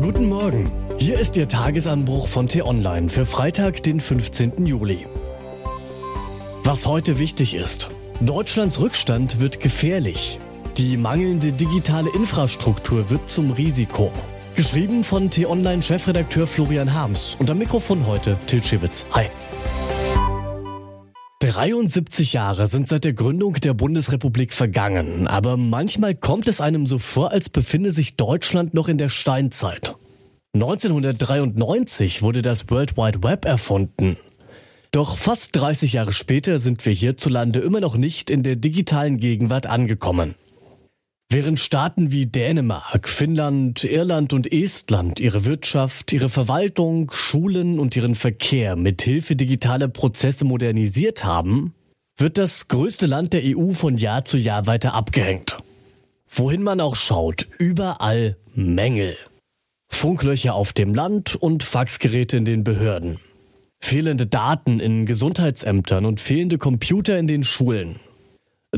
Guten Morgen. Hier ist Ihr Tagesanbruch von T-Online für Freitag, den 15. Juli. Was heute wichtig ist. Deutschlands Rückstand wird gefährlich. Die mangelnde digitale Infrastruktur wird zum Risiko. Geschrieben von T-Online-Chefredakteur Florian Harms und am Mikrofon heute Til Schibitz. Hi. 73 Jahre sind seit der Gründung der Bundesrepublik vergangen, aber manchmal kommt es einem so vor, als befinde sich Deutschland noch in der Steinzeit. 1993 wurde das World Wide Web erfunden. Doch fast 30 Jahre später sind wir hierzulande immer noch nicht in der digitalen Gegenwart angekommen. Während Staaten wie Dänemark, Finnland, Irland und Estland ihre Wirtschaft, ihre Verwaltung, Schulen und ihren Verkehr mit Hilfe digitaler Prozesse modernisiert haben, wird das größte Land der EU von Jahr zu Jahr weiter abgehängt. Wohin man auch schaut, überall Mängel. Funklöcher auf dem Land und Faxgeräte in den Behörden. Fehlende Daten in Gesundheitsämtern und fehlende Computer in den Schulen.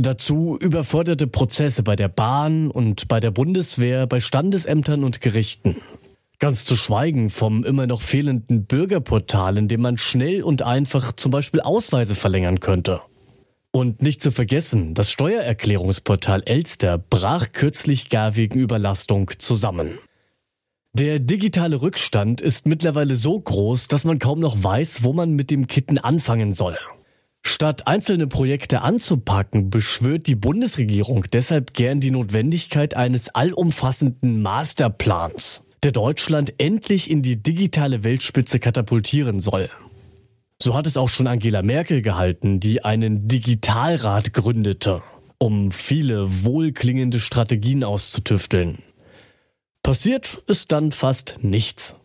Dazu überforderte Prozesse bei der Bahn und bei der Bundeswehr, bei Standesämtern und Gerichten. Ganz zu schweigen vom immer noch fehlenden Bürgerportal, in dem man schnell und einfach zum Beispiel Ausweise verlängern könnte. Und nicht zu vergessen, das Steuererklärungsportal Elster brach kürzlich gar wegen Überlastung zusammen. Der digitale Rückstand ist mittlerweile so groß, dass man kaum noch weiß, wo man mit dem Kitten anfangen soll. Statt einzelne Projekte anzupacken, beschwört die Bundesregierung deshalb gern die Notwendigkeit eines allumfassenden Masterplans, der Deutschland endlich in die digitale Weltspitze katapultieren soll. So hat es auch schon Angela Merkel gehalten, die einen Digitalrat gründete, um viele wohlklingende Strategien auszutüfteln. Passiert ist dann fast nichts.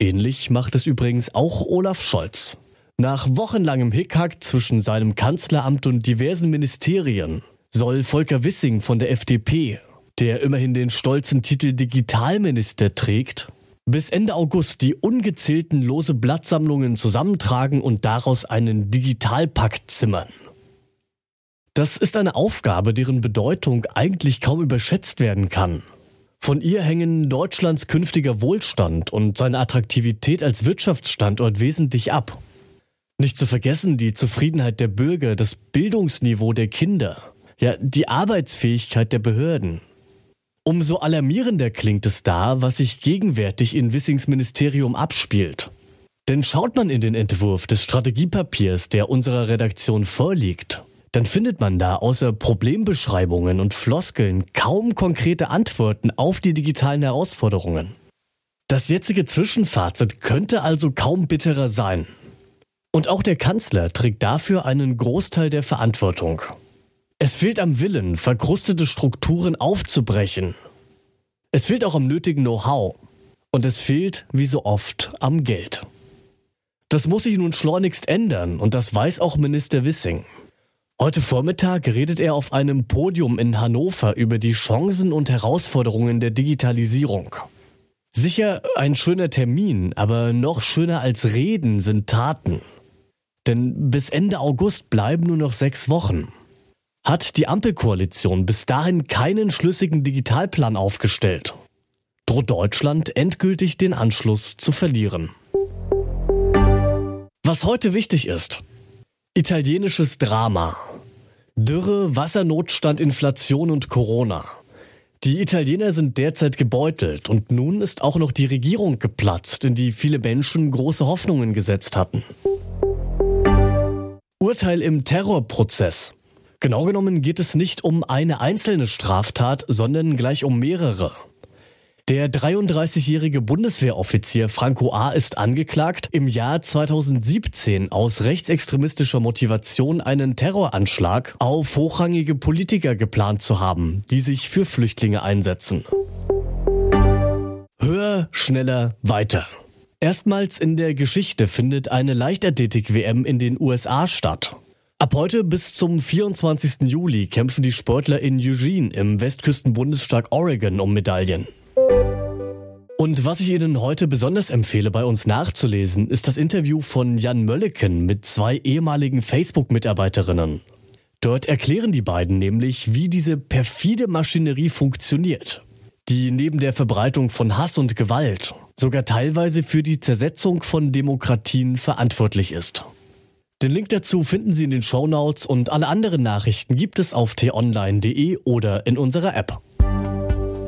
Ähnlich macht es übrigens auch Olaf Scholz. Nach wochenlangem Hickhack zwischen seinem Kanzleramt und diversen Ministerien soll Volker Wissing von der FDP, der immerhin den stolzen Titel Digitalminister trägt, bis Ende August die ungezählten lose Blattsammlungen zusammentragen und daraus einen Digitalpakt zimmern. Das ist eine Aufgabe, deren Bedeutung eigentlich kaum überschätzt werden kann. Von ihr hängen Deutschlands künftiger Wohlstand und seine Attraktivität als Wirtschaftsstandort wesentlich ab. Nicht zu vergessen die Zufriedenheit der Bürger, das Bildungsniveau der Kinder, ja, die Arbeitsfähigkeit der Behörden. Umso alarmierender klingt es da, was sich gegenwärtig in Wissings Ministerium abspielt. Denn schaut man in den Entwurf des Strategiepapiers, der unserer Redaktion vorliegt, dann findet man da außer Problembeschreibungen und Floskeln kaum konkrete Antworten auf die digitalen Herausforderungen. Das jetzige Zwischenfazit könnte also kaum bitterer sein. Und auch der Kanzler trägt dafür einen Großteil der Verantwortung. Es fehlt am Willen, verkrustete Strukturen aufzubrechen. Es fehlt auch am nötigen Know-how. Und es fehlt, wie so oft, am Geld. Das muss sich nun schleunigst ändern und das weiß auch Minister Wissing. Heute Vormittag redet er auf einem Podium in Hannover über die Chancen und Herausforderungen der Digitalisierung. Sicher ein schöner Termin, aber noch schöner als Reden sind Taten. Denn bis Ende August bleiben nur noch sechs Wochen. Hat die Ampelkoalition bis dahin keinen schlüssigen Digitalplan aufgestellt, droht Deutschland endgültig den Anschluss zu verlieren. Was heute wichtig ist. Italienisches Drama. Dürre, Wassernotstand, Inflation und Corona. Die Italiener sind derzeit gebeutelt und nun ist auch noch die Regierung geplatzt, in die viele Menschen große Hoffnungen gesetzt hatten. Urteil im Terrorprozess. Genau genommen geht es nicht um eine einzelne Straftat, sondern gleich um mehrere. Der 33-jährige Bundeswehroffizier Franco A. ist angeklagt, im Jahr 2017 aus rechtsextremistischer Motivation einen Terroranschlag auf hochrangige Politiker geplant zu haben, die sich für Flüchtlinge einsetzen. Höher, schneller, weiter. Erstmals in der Geschichte findet eine Leichtathletik-WM in den USA statt. Ab heute bis zum 24. Juli kämpfen die Sportler in Eugene im Westküstenbundesstaat Oregon um Medaillen. Und was ich Ihnen heute besonders empfehle, bei uns nachzulesen, ist das Interview von Jan Mölleken mit zwei ehemaligen Facebook-Mitarbeiterinnen. Dort erklären die beiden nämlich, wie diese perfide Maschinerie funktioniert. die neben der Verbreitung von Hass und Gewalt sogar teilweise für die Zersetzung von Demokratien verantwortlich ist. Den Link dazu finden Sie in den Shownotes und alle anderen Nachrichten gibt es auf t-online.de oder in unserer App.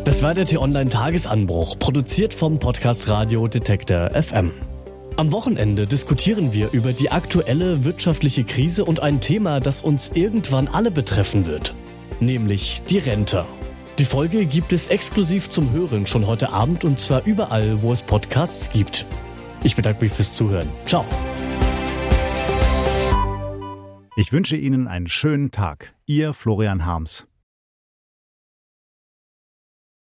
Das war der T-Online Tagesanbruch, produziert vom Podcast Radio Detektor FM. Am Wochenende diskutieren wir über die aktuelle wirtschaftliche Krise und ein Thema, das uns irgendwann alle betreffen wird, nämlich die Rente. Die Folge gibt es exklusiv zum Hören schon heute Abend und zwar überall, wo es Podcasts gibt. Ich bedanke mich fürs Zuhören. Ciao. Ich wünsche Ihnen einen schönen Tag. Ihr Florian Harms.